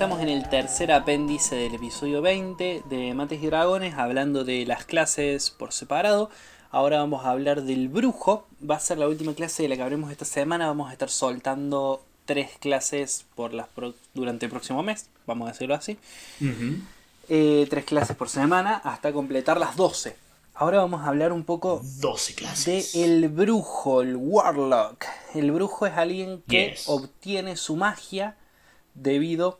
estamos en el tercer apéndice del episodio 20 de Mates y Dragones, hablando de las clases por separado. Ahora vamos a hablar del brujo. Va a ser la última clase de la que hablemos esta semana. Vamos a estar soltando tres clases por las durante el próximo mes, vamos a decirlo así. Eh, tres clases por semana hasta completar las 12. Ahora vamos a hablar un poco 12 clases. de el brujo, el warlock. El brujo es alguien que obtiene su magia debido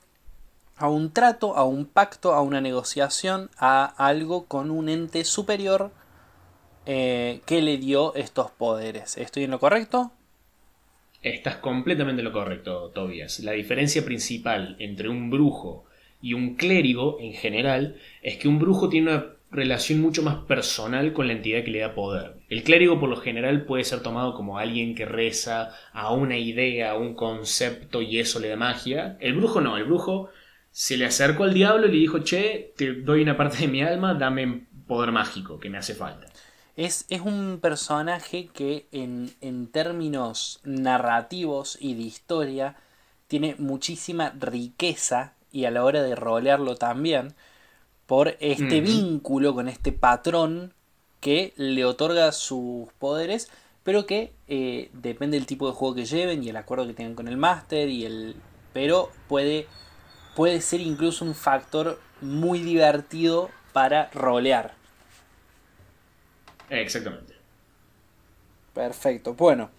a un trato, a un pacto, a una negociación, a algo con un ente superior eh, que le dio estos poderes. ¿Estoy en lo correcto? Estás completamente en lo correcto, Tobias. La diferencia principal entre un brujo y un clérigo en general es que un brujo tiene una relación mucho más personal con la entidad que le da poder. El clérigo por lo general puede ser tomado como alguien que reza a una idea, a un concepto y eso le da magia. El brujo no, el brujo se le acercó al diablo y le dijo, che, te doy una parte de mi alma, dame poder mágico que me hace falta. Es, es un personaje que en, en términos narrativos y de historia tiene muchísima riqueza y a la hora de rolearlo también por este vínculo con este patrón que le otorga sus poderes, pero que eh, depende del tipo de juego que lleven y el acuerdo que tengan con el máster y el pero puede puede ser incluso un factor muy divertido para rolear. Exactamente. Perfecto. Bueno,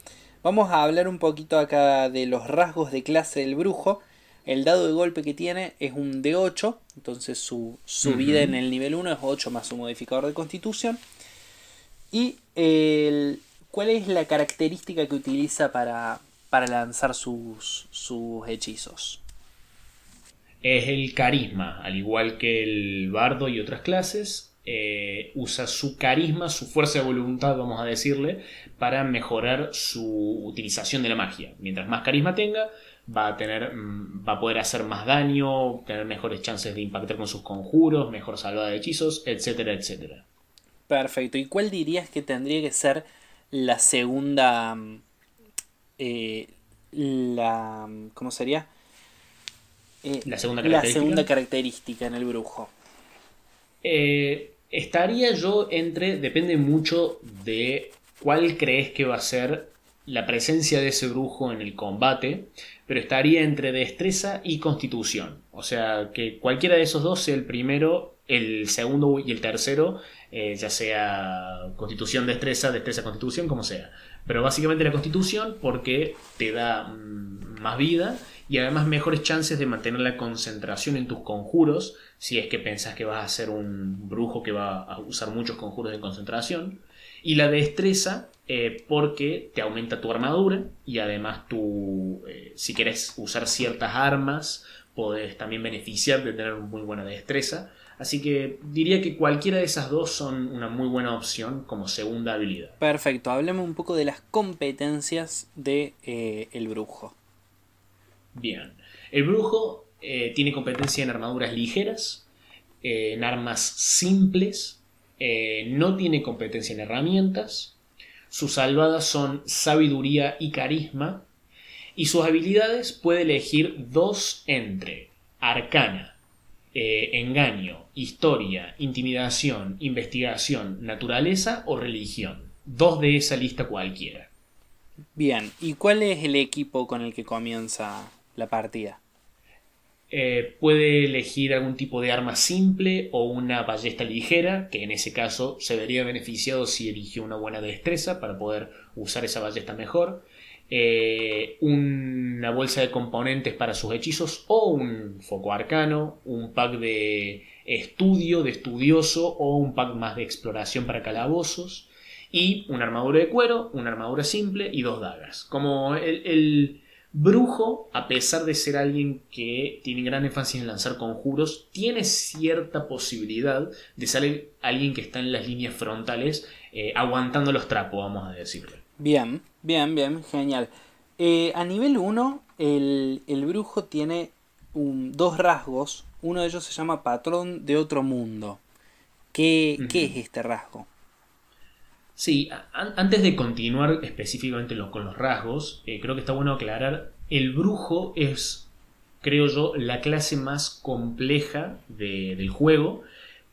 vamos a hablar un poquito acá de los rasgos de clase del brujo. El dado de golpe que tiene es un D8, entonces su, vida en el nivel 1 es 8 más su modificador de constitución. ¿Y el, cuál es la característica que utiliza para, para lanzar sus, sus hechizos? Es el carisma, al igual que el bardo y otras clases. Eh, usa su carisma, su fuerza de voluntad, vamos a decirle, para mejorar su utilización de la magia. Mientras más carisma tenga, va a tener mm, va a poder hacer más daño, tener mejores chances de impactar con sus conjuros, mejor salvada de hechizos, etcétera, etcétera. Perfecto. ¿Y cuál dirías que tendría que ser la segunda mm, eh, la ¿cómo sería? Eh, la segunda característica. La segunda característica en el brujo. Eh, estaría yo entre depende mucho de cuál crees que va a ser la presencia de ese brujo en el combate, pero estaría entre destreza y constitución. O sea, que cualquiera de esos dos sea el primero, el segundo y el tercero, eh, ya sea constitución, destreza, destreza, constitución, como sea. Pero básicamente la constitución porque te da mm, más vida y además mejores chances de mantener la concentración en tus conjuros, si es que pensás que vas a ser un brujo que va a usar muchos conjuros de concentración. Y la destreza eh, porque te aumenta tu armadura y además tú, eh, si quieres usar ciertas armas, puedes también beneficiar de tener muy buena destreza. Así que diría que cualquiera de esas dos son una muy buena opción como segunda habilidad. Perfecto, hablemos un poco de las competencias de eh, el brujo. Bien, el brujo tiene competencia en armaduras ligeras, en armas simples, no tiene competencia en herramientas, sus salvadas son sabiduría y carisma. Y sus habilidades puede elegir dos entre arcana, eh, engaño, historia, intimidación, investigación, naturaleza o religión. Dos de esa lista cualquiera. Bien, ¿y cuál es el equipo con el que comienza la partida? Eh, puede elegir algún tipo de arma simple o una ballesta ligera, que en ese caso se vería beneficiado si eligió una buena destreza para poder usar esa ballesta mejor. Eh, una bolsa de componentes para sus hechizos o un foco arcano, un pack de estudio, de estudioso o un pack más de exploración para calabozos y una armadura de cuero, una armadura simple y dos dagas. Como el Brujo, a pesar de ser alguien que tiene gran énfasis en lanzar conjuros, tiene cierta posibilidad de ser alguien que está en las líneas frontales eh, aguantando los trapos, vamos a decirle. Bien, bien, bien, genial. Eh, a nivel 1, el, brujo tiene dos rasgos. Uno de ellos se llama patrón de otro mundo. ¿Qué, ¿qué es este rasgo? Sí, antes de continuar específicamente con los rasgos, eh, creo que está bueno aclarar, el brujo es creo yo, la clase más compleja del juego,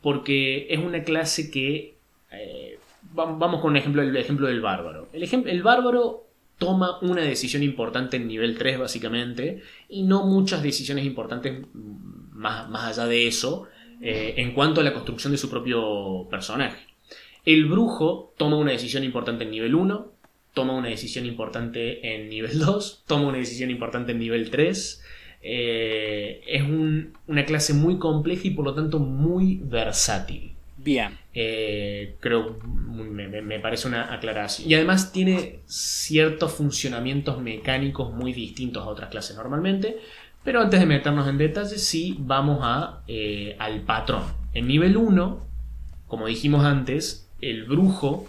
porque es una clase que... Eh, vamos con un ejemplo, el ejemplo del bárbaro. El, bárbaro toma una decisión importante en nivel 3 básicamente y no muchas decisiones importantes más, más allá de eso eh, en cuanto a la construcción de su propio personaje. El brujo toma una decisión importante en nivel 1, toma una decisión importante en nivel 2, toma una decisión importante en nivel 3. Eh, es una clase muy compleja y por lo tanto muy versátil. Bien. Eh, creo, me, parece una aclaración. Y además tiene ciertos funcionamientos mecánicos muy distintos a otras clases normalmente. Pero antes de meternos en detalles, sí vamos a, eh, al patrón. En nivel 1, como dijimos antes, el brujo,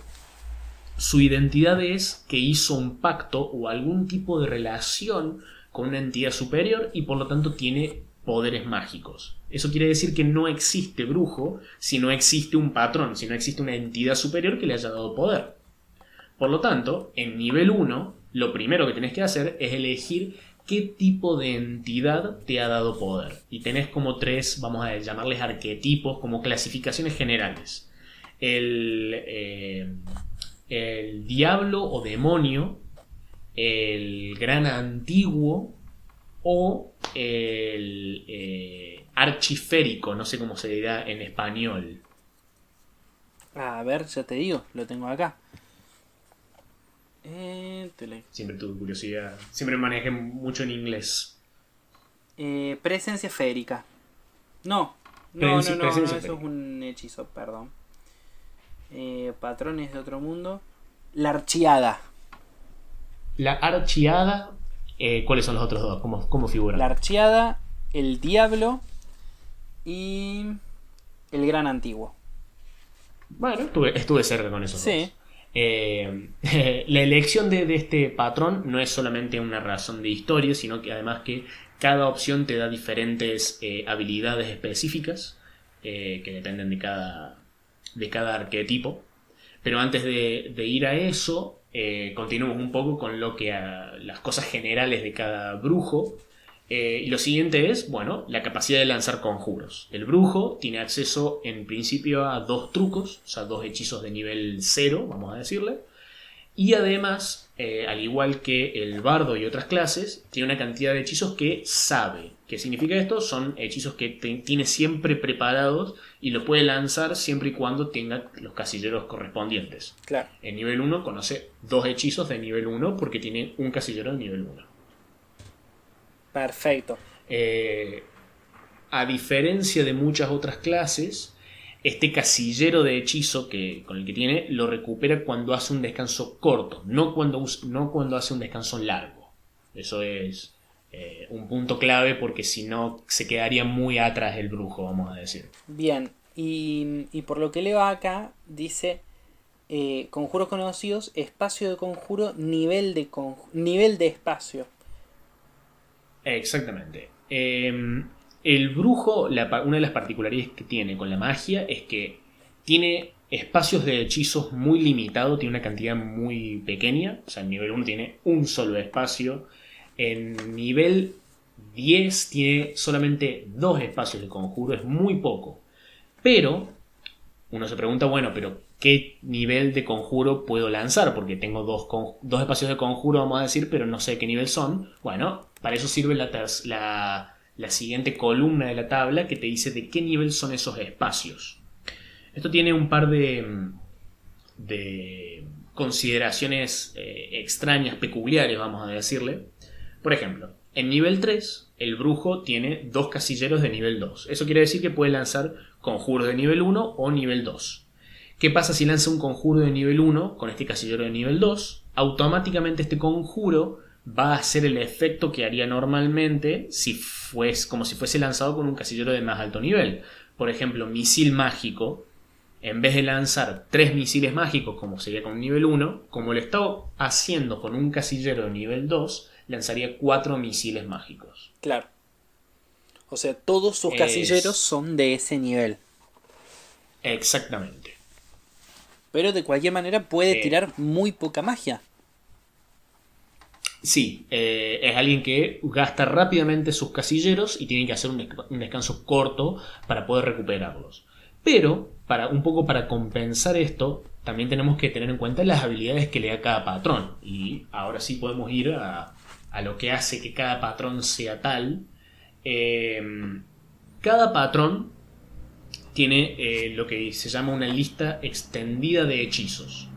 su identidad es que hizo un pacto o algún tipo de relación con una entidad superior y por lo tanto tiene poderes mágicos. Eso quiere decir que no existe brujo si no existe un patrón, si no existe una entidad superior que le haya dado poder. Por lo tanto, en nivel 1, lo primero que tenés que hacer es elegir qué tipo de entidad te ha dado poder. Y tenés como tres, vamos a llamarles arquetipos, como clasificaciones generales. El, eh, el diablo o demonio, el gran antiguo o el eh, archiférico, no sé cómo se dirá en español. A ver, ya te digo, lo tengo acá. Eh, siempre tuve curiosidad, siempre manejé mucho en inglés. Eh, presencia férica. No, no, no, no, eso es un hechizo, perdón. Patrones de otro mundo. La archiada. La archiada eh, ¿Cuáles son los otros dos? ¿Cómo, cómo figuran? La Archiada, el Diablo y el Gran Antiguo. Bueno, estuve, cerca con eso. Sí. Eh, la elección de, este patrón no es solamente una razón de historia, sino que además que cada opción te da diferentes eh, habilidades específicas que dependen de cada, de cada arquetipo. Pero antes de, ir a eso, eh, continuamos un poco con lo que a, las cosas generales de cada brujo. Eh, y lo siguiente es, bueno, la capacidad de lanzar conjuros. El brujo tiene acceso en principio a dos trucos, o sea, dos hechizos de nivel 0, vamos a decirle. Y además, eh, al igual que el bardo y otras clases, tiene una cantidad de hechizos que sabe. ¿Qué significa esto? Son hechizos que tiene siempre preparados y lo puede lanzar siempre y cuando tenga los casilleros correspondientes. Claro. En nivel 1 conoce dos hechizos de nivel 1 porque tiene un casillero de nivel 1. Perfecto. Eh, a diferencia de muchas otras clases, este casillero de hechizo que, con el que tiene lo recupera cuando hace un descanso corto, no cuando, no cuando hace un descanso largo. Eso es eh, un punto clave porque si no se quedaría muy atrás el brujo, vamos a decir. Bien, y, por lo que leo acá, dice eh, conjuros conocidos, espacio de conjuro, nivel de, nivel de espacio. Exactamente. Em, el brujo, una de las particularidades que tiene con la magia es que tiene espacios de hechizos muy limitados, tiene una cantidad muy pequeña, o sea, en nivel 1 tiene un solo espacio en nivel 10 tiene solamente dos espacios de conjuro, es muy poco. Pero uno se pregunta, bueno, pero ¿qué nivel de conjuro puedo lanzar? Porque tengo dos, dos espacios de conjuro, vamos a decir, pero no sé qué nivel son. Bueno, para eso sirve la, la, la siguiente columna de la tabla que te dice de qué nivel son esos espacios. Esto tiene un par de, de consideraciones eh, extrañas, peculiares, vamos a decirle. Por ejemplo, en nivel 3, el brujo tiene dos casilleros de nivel 2. Eso quiere decir que puede lanzar conjuros de nivel 1 o nivel 2. ¿Qué pasa si lanza un conjuro de nivel 1 con este casillero de nivel 2? Automáticamente este conjuro va a hacer el efecto que haría normalmente si fuese, como si fuese lanzado con un casillero de más alto nivel. Por ejemplo, misil mágico. En vez de lanzar tres misiles mágicos como sería con nivel 1, como lo está haciendo con un casillero de nivel 2, lanzaría cuatro misiles mágicos. Claro. O sea, todos sus casilleros son de ese nivel. Exactamente. Pero de cualquier manera puede tirar muy poca magia. Sí, eh, es alguien que gasta rápidamente sus casilleros y tiene que hacer un, descanso corto para poder recuperarlos. Pero, para, un poco para compensar esto, también tenemos que tener en cuenta las habilidades que le da cada patrón. Y ahora sí podemos ir a, a lo que hace que cada patrón sea tal. Eh, cada patrón tiene eh, lo que se llama una lista extendida de hechizos.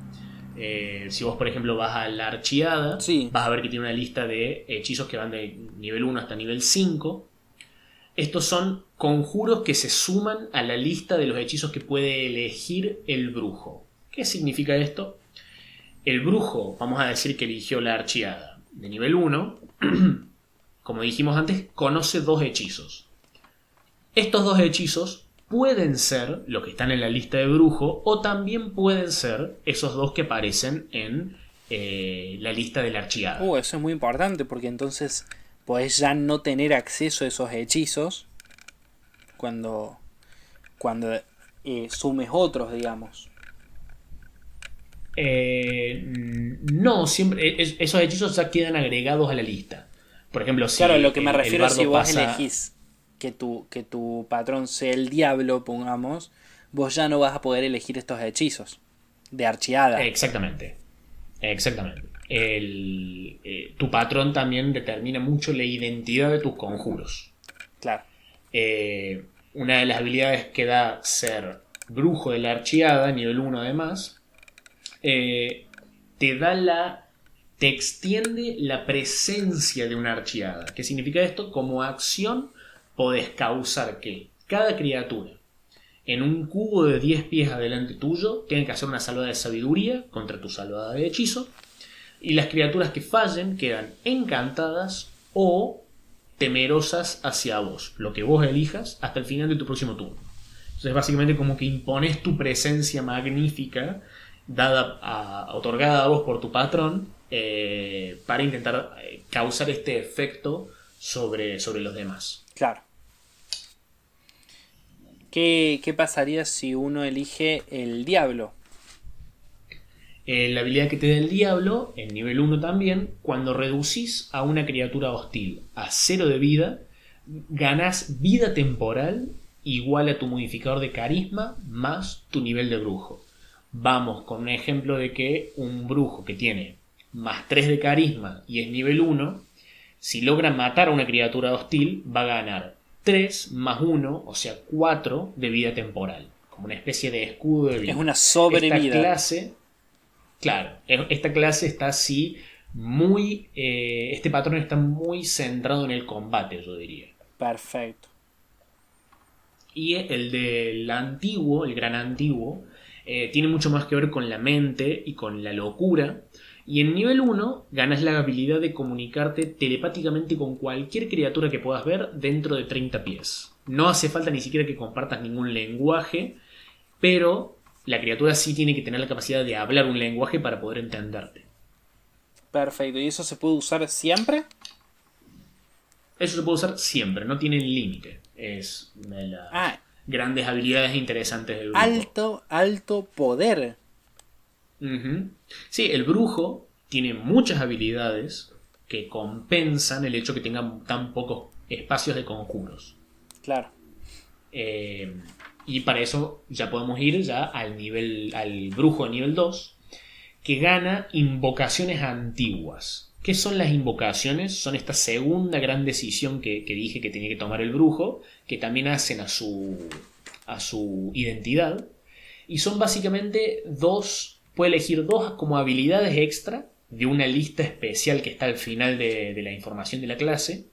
Eh, si vos, por ejemplo, vas a la archiada, vas a ver que tiene una lista de hechizos que van de nivel 1 hasta nivel 5. Estos son conjuros que se suman a la lista de los hechizos que puede elegir el brujo. ¿Qué significa esto? El brujo, vamos a decir que eligió la archiada de nivel 1, como dijimos antes, conoce dos hechizos. Estos dos hechizos pueden ser los que están en la lista de brujo o también pueden ser esos dos que aparecen en eh, la lista de la archiada. Uh, eso es muy importante porque entonces podés ya no tener acceso a esos hechizos cuando, cuando eh, sumes otros, digamos. Eh, no, siempre esos hechizos ya quedan agregados a la lista. Por ejemplo, si claro, lo que me refiero es si vos elegís que tu, que tu patrón sea el diablo, pongamos, vos ya no vas a poder elegir estos hechizos de archiada. Exactamente. Exactamente. El, eh, tu patrón también determina mucho la identidad de tus conjuros. Claro. Eh, una de las habilidades que da ser brujo de la archiada, nivel 1 además, eh, te da la. te extiende la presencia de una archiada. ¿Qué significa esto? Como acción podés causar que cada criatura en un cubo de 10 pies adelante tuyo tenga que hacer una salvada de sabiduría contra tu salvada de hechizo. Y las criaturas que fallen quedan encantadas o temerosas hacia vos, lo que vos elijas hasta el final de tu próximo turno. Entonces básicamente como que impones tu presencia magnífica dada a, otorgada a vos por tu patrón eh, para intentar eh, causar este efecto sobre, sobre los demás. Claro. ¿Qué, pasaría si uno elige el diablo? Eh, la habilidad que te da el diablo, en nivel 1 también, cuando reducís a una criatura hostil a cero de vida, ganás vida temporal igual a tu modificador de carisma más tu nivel de brujo vamos con un ejemplo de que un brujo que tiene más 3 de carisma y es nivel 1, si logra matar a una criatura hostil, va a ganar 3 más 1, o sea 4 de vida temporal. Como una especie de escudo de vida. Es una sobrevida. Esta clase, claro, esta clase está así muy... Eh, este patrón está muy centrado en el combate, yo diría. Perfecto. Y el del antiguo, el gran antiguo, eh, tiene mucho más que ver con la mente y con la locura. Y en nivel 1 ganas la habilidad de comunicarte telepáticamente con cualquier criatura que puedas ver dentro de 30 pies. No hace falta ni siquiera que compartas ningún lenguaje, pero la criatura sí tiene que tener la capacidad de hablar un lenguaje para poder entenderte. Perfecto, ¿y eso se puede usar siempre? Eso se puede usar siempre, no tiene límite. Es la... Ah, grandes habilidades interesantes del brujo. Alto, alto poder. Sí, el brujo tiene muchas habilidades que compensan el hecho que tenga tan pocos espacios de conjuros. Claro. Eh, y para eso ya podemos ir ya al nivel. al brujo de nivel 2. Que gana invocaciones antiguas. ¿Qué son las invocaciones? Son esta segunda gran decisión que, que dije que tenía que tomar el brujo que también hacen a su, a su identidad. Y son básicamente dos, puede elegir dos como habilidades extra de una lista especial que está al final de, la información de la clase.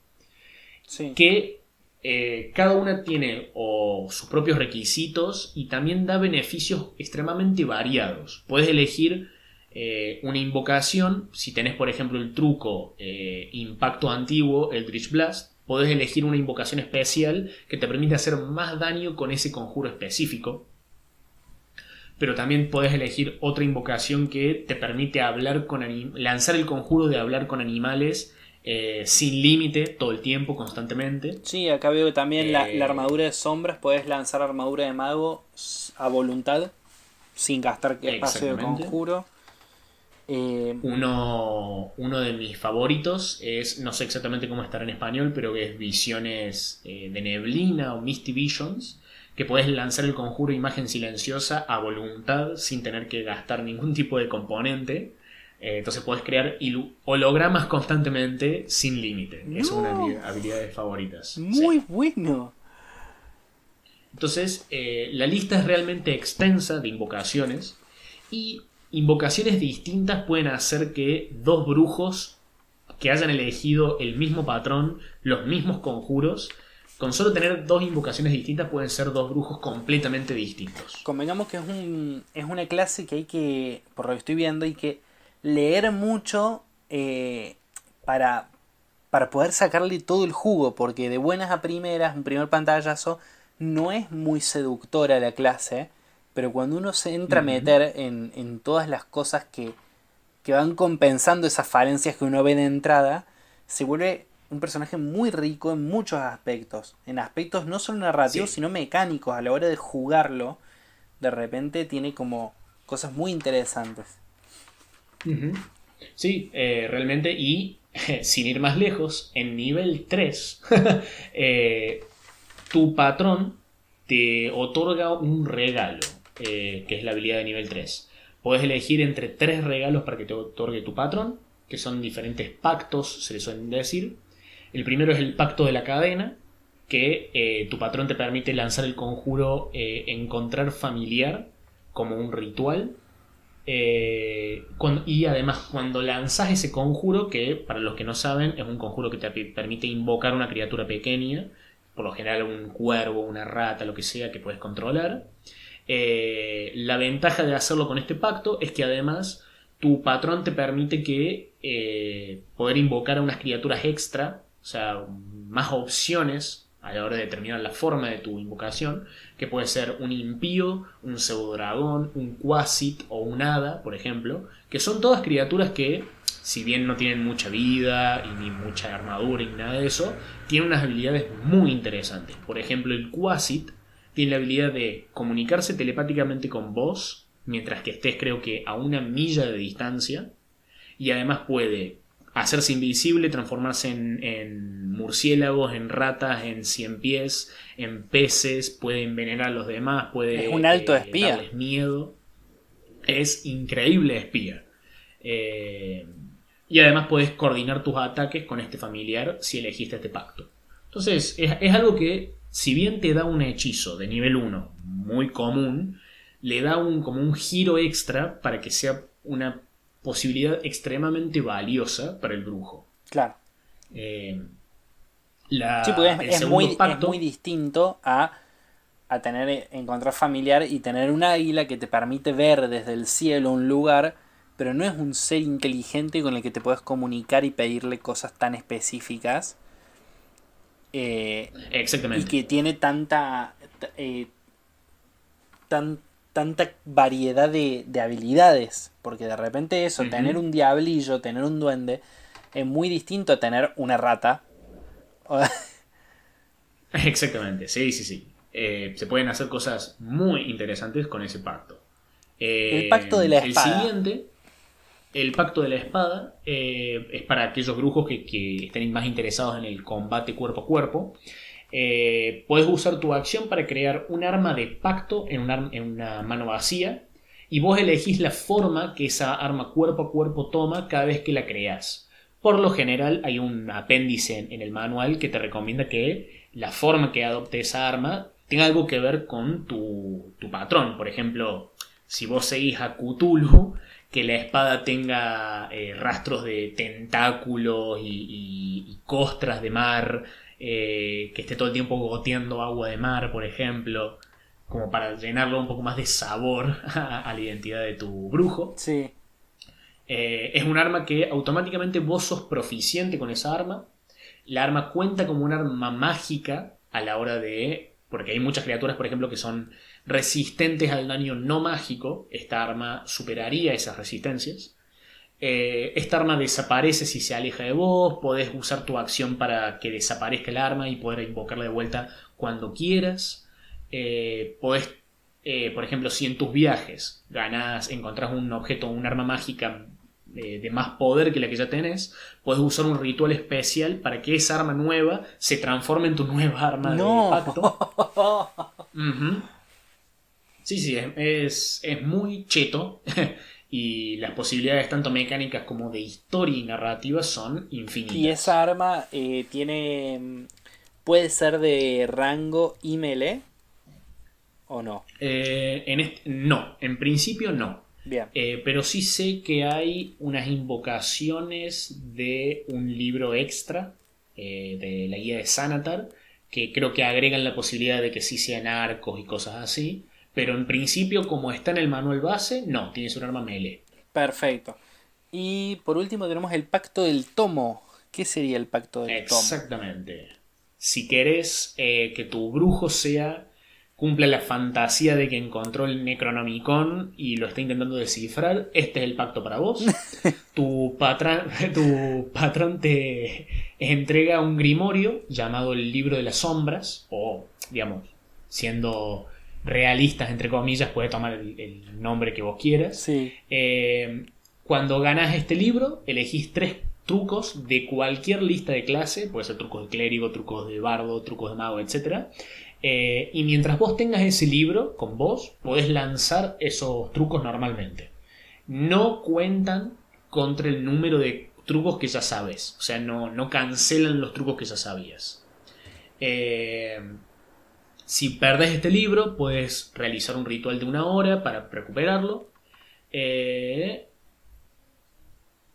Que eh, cada una tiene o sus propios requisitos y también da beneficios extremadamente variados. Puedes elegir eh, una invocación, si tenés por ejemplo el truco eh, Impacto Antiguo, el Dritch Blast, podés elegir una invocación especial que te permite hacer más daño con ese conjuro específico. Pero también podés elegir otra invocación que te permite hablar con lanzar el conjuro de hablar con animales eh, sin límite todo el tiempo, constantemente. Sí, acá veo que también la, eh, armadura de sombras, podés lanzar armadura de mago a voluntad, sin gastar espacio de conjuro. Eh, uno, uno de mis favoritos es, no sé exactamente cómo estará en español, pero que es Visiones de Neblina o Misty Visions, que puedes lanzar el conjuro imagen silenciosa a voluntad sin tener que gastar ningún tipo de componente. Eh, entonces puedes crear hologramas constantemente sin límite. Es una de mis habilidades favoritas. Muy bueno. Entonces, la lista es realmente extensa de invocaciones y invocaciones distintas pueden hacer que dos brujos que hayan elegido el mismo patrón, los mismos conjuros, con solo tener dos invocaciones distintas pueden ser dos brujos completamente distintos. Convengamos que es, un, es una clase que hay que, por lo que estoy viendo, hay que leer mucho eh, para, para poder sacarle todo el jugo, porque de buenas a primeras, un primer pantallazo, no es muy seductora la clase pero cuando uno se entra a meter en, todas las cosas que, van compensando esas falencias que uno ve de entrada, se vuelve un personaje muy rico en muchos aspectos. En aspectos no solo narrativos, sino mecánicos. A la hora de jugarlo, de repente tiene como cosas muy interesantes. Sí, eh, realmente. Y sin ir más lejos, en nivel 3, eh, tu patrón te otorga un regalo. Eh, que es la habilidad de nivel 3. Puedes elegir entre tres regalos para que te otorgue tu patrón, que son diferentes pactos, se les suelen decir. El primero es el pacto de la cadena, que eh, tu patrón te permite lanzar el conjuro eh, encontrar familiar como un ritual. y además cuando lanzas ese conjuro, que para los que no saben es un conjuro que te permite invocar una criatura pequeña, por lo general un cuervo, una rata, lo que sea que puedes controlar. Eh, la ventaja de hacerlo con este pacto es que además tu patrón te permite que eh, poder invocar a unas criaturas extra, o sea, más opciones a la hora de determinar la forma de tu invocación, que puede ser un impío, un pseudodragón, un quasit o un hada, por ejemplo, que son todas criaturas que, si bien no tienen mucha vida y ni mucha armadura y nada de eso, tienen unas habilidades muy interesantes. Por ejemplo, el quasit tiene la habilidad de comunicarse telepáticamente con vos, mientras que estés creo que a una milla de distancia, y además puede hacerse invisible, transformarse en, murciélagos, en ratas, en cien pies, en peces, puede envenenar a los demás, puede... Es un alto eh, espía. Darles miedo. Es increíble espía. Eh, y además puedes coordinar tus ataques con este familiar si elegiste este pacto. Entonces, es algo que si bien te da un hechizo de nivel 1 muy común, le da un, como un giro extra para que sea una posibilidad extremadamente valiosa para el brujo. Claro. Eh, sí, porque es, muy, muy, distinto a, a tener encontrar familiar y tener un águila que te permite ver desde el cielo un lugar, pero no es un ser inteligente con el que te puedes comunicar y pedirle cosas tan específicas. Eh, Exactamente. Y que tiene tanta. Eh, tanta variedad de, habilidades. Porque de repente eso, tener un diablillo, tener un duende, es muy distinto a tener una rata. Exactamente, sí, sí, sí. Eh, se pueden hacer cosas muy interesantes con ese pacto. el pacto de la espada. El siguiente el pacto de la espada eh, es para aquellos brujos que, estén más interesados en el combate cuerpo a cuerpo. Eh, puedes usar tu acción para crear un arma de pacto en, una mano vacía y vos elegís la forma que esa arma cuerpo a cuerpo toma cada vez que la creas. Por lo general hay un apéndice en, el manual que te recomienda que la forma que adopte esa arma tenga algo que ver con tu, patrón. Por ejemplo, si vos seguís a Cthulhu, que la espada tenga eh, rastros de tentáculos y, costras de mar, eh, que esté todo el tiempo goteando agua de mar, por ejemplo, como para llenarlo un poco más de sabor a, la identidad de tu brujo. Sí. Eh, es un arma que automáticamente vos sos proficiente con esa arma. La arma cuenta como un arma mágica a la hora de... Porque hay muchas criaturas, por ejemplo, que son resistentes al daño no mágico, esta arma superaría esas resistencias. Eh, esta arma desaparece si se aleja de vos, podés usar tu acción para que desaparezca el arma y poder invocarla de vuelta cuando quieras. Eh, podés, eh, por ejemplo, si en tus viajes ganás, encontrás un objeto, un arma mágica de, de más poder que la que ya tenés, puedes usar un ritual especial para que esa arma nueva se transforme en tu nueva arma No. de pacto. Ujú. Sí, sí, es, es, es muy cheto y las posibilidades tanto mecánicas como de historia y narrativa son infinitas. Y esa arma eh, tiene. mm, puede ser de rango y melee. ¿O no? Eh, en este- no, en principio no. Bien. Eh, pero sí sé que hay unas invocaciones de un libro extra de la guía de Sanatar que creo que agregan la posibilidad de que sí sean arcos y cosas así. Pero en principio, como está en el manual base, no, tienes un arma melee. Perfecto. Y por último tenemos el pacto del tomo. ¿Qué sería el pacto del tomo? Exactamente. Si querés eh, que tu brujo sea cumpla la fantasía de que encontró el Necronomicon y lo está intentando descifrar, este es el pacto para vos. tu, patrón, tu patrón te entrega un grimorio llamado el Libro de las Sombras, o, digamos, siendo realistas, entre comillas, puede tomar el, el nombre que vos quieras. Sí. Eh, cuando ganas este libro, elegís tres trucos de cualquier lista de clase, puede ser trucos de clérigo, trucos de bardo, trucos de mago, etc. Eh, y mientras vos tengas ese libro con vos, podés lanzar esos trucos normalmente. No cuentan contra el número de trucos que ya sabes, o sea, no, no cancelan los trucos que ya sabías. Eh, si perdés este libro, puedes realizar un ritual de una hora para recuperarlo. Eh,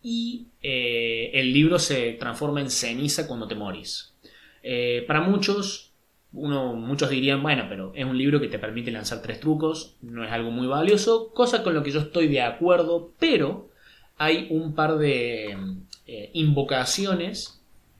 y eh, el libro se transforma en ceniza cuando te morís. Eh, para muchos, uno, muchos dirían, bueno, pero es un libro que te permite lanzar tres trucos, no es algo muy valioso, cosa con lo que yo estoy de acuerdo, pero hay un par de invocaciones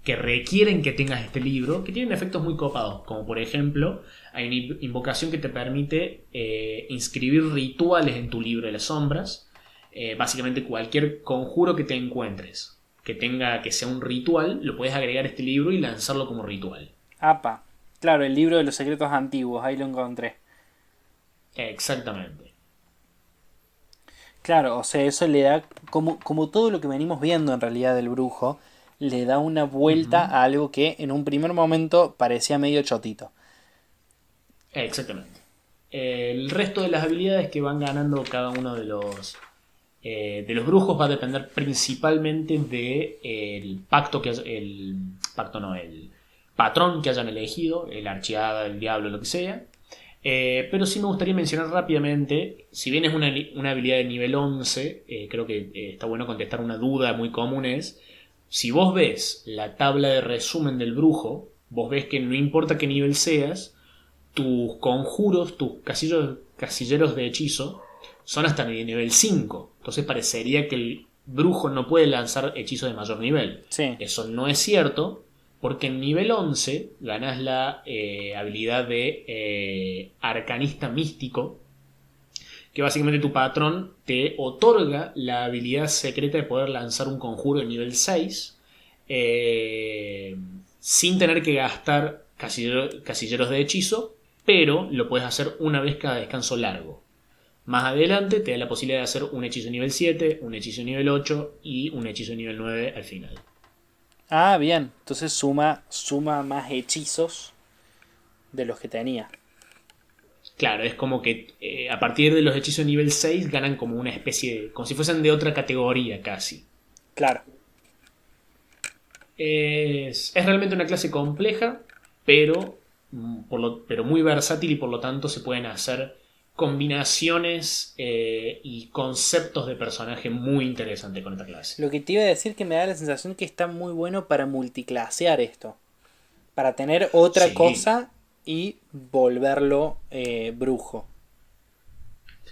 que requieren que tengas este libro, que tienen efectos muy copados, como por ejemplo, hay una invocación que te permite eh, inscribir rituales en tu libro de las sombras, eh, básicamente cualquier conjuro que te encuentres, que tenga que sea un ritual, lo puedes agregar a este libro y lanzarlo como ritual. APA. Claro, el libro de los secretos antiguos, ahí lo encontré. Exactamente. Claro, o sea, eso le da, como, como todo lo que venimos viendo en realidad del brujo, le da una vuelta a algo que en un primer momento parecía medio chotito. Exactamente. El resto de las habilidades que van ganando cada uno de los eh, de los brujos va a depender principalmente de eh, el pacto que el pacto no el patrón que hayan elegido, el archiada, el diablo, lo que sea. Eh, pero sí me gustaría mencionar rápidamente, si bien es una, una habilidad de nivel 11, eh, creo que está bueno contestar una duda muy común es, si vos ves la tabla de resumen del brujo, vos ves que no importa qué nivel seas, tus conjuros, tus casillos, casilleros de hechizo, son hasta nivel 5. Entonces parecería que el brujo no puede lanzar hechizos de mayor nivel. Sí. Eso no es cierto, porque en nivel 11 ganas la eh, habilidad de eh, arcanista místico, que básicamente tu patrón te otorga la habilidad secreta de poder lanzar un conjuro de nivel 6 eh, sin tener que gastar casillero- casilleros de hechizo, pero lo puedes hacer una vez cada descanso largo. Más adelante te da la posibilidad de hacer un hechizo nivel 7, un hechizo nivel 8 y un hechizo nivel 9 al final. Ah, bien. Entonces suma, suma más hechizos de los que tenía. Claro, es como que eh, a partir de los hechizos nivel 6 ganan como una especie de. como si fuesen de otra categoría casi. Claro. Es, es realmente una clase compleja, pero, mm, por lo- pero muy versátil y por lo tanto se pueden hacer combinaciones eh, y conceptos de personaje muy interesantes con esta clase. Lo que te iba a decir que me da la sensación que está muy bueno para multiclasear esto. Para tener otra Sí. cosa y volverlo eh, brujo.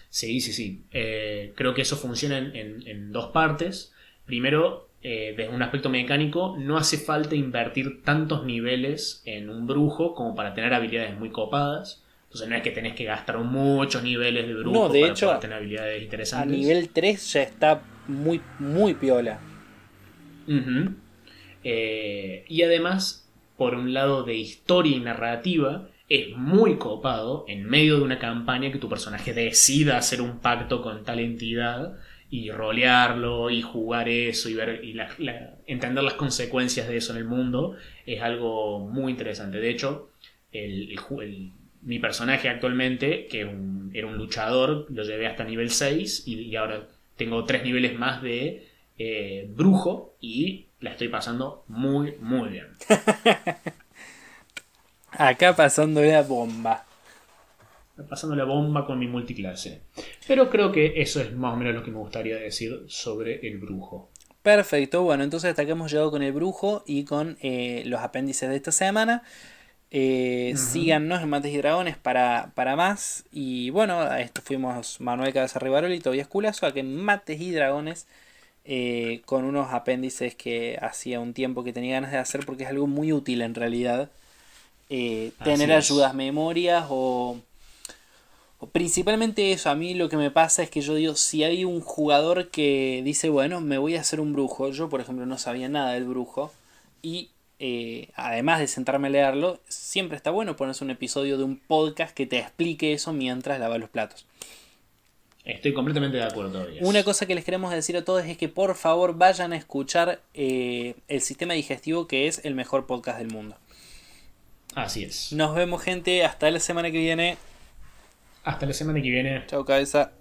Sí, sí, sí. Eh, creo que eso funciona en, en- en dos partes. Primero, eh, desde un aspecto mecánico, no hace falta invertir tantos niveles en un brujo como para tener habilidades muy copadas. Entonces no es que tenés que gastar muchos niveles de brujo No, de para hecho, poder tener habilidades A interesantes. nivel 3 ya está muy, muy piola. Eh, y además, por un lado de historia y narrativa, es muy copado en medio de una campaña que tu personaje decida hacer un pacto con tal entidad y rolearlo y jugar eso y ver y entender las consecuencias de eso en el mundo es algo muy interesante. De hecho, mi personaje actualmente, que era un luchador, lo llevé hasta nivel 6 y, ahora tengo tres niveles más de eh, brujo y la estoy pasando muy, muy bien. Acá pasando la bomba. Pasando la bomba con mi multiclase. Pero creo que eso es más o menos lo que me gustaría decir sobre el brujo. Perfecto, bueno, entonces hasta que hemos llegado con el brujo y con eh, los apéndices de esta semana. Eh, Síganos en Mates y Dragones para, para más. Y bueno, a esto fuimos Manuel Cabeza Rivaroli y Tobias Culazo, a que Mates y Dragones eh, con unos apéndices que hacía un tiempo que tenía ganas de hacer porque es algo muy útil en realidad. Eh, tener ayudas, memorias o, o, principalmente eso. A mí lo que me pasa es que yo digo, si hay un jugador que dice, bueno, me voy a hacer un brujo. Yo, por ejemplo, no sabía nada del brujo y eh, además de sentarme a leerlo, siempre está bueno ponerse un episodio de un podcast que te explique eso mientras lavas los platos. Estoy completamente de acuerdo todavía. Una cosa que les queremos decir a todos es que por favor vayan a escuchar eh, el sistema digestivo que es el mejor podcast del mundo. Así es. Nos vemos gente, hasta la semana que viene. Hasta la semana que viene. Chao cabeza.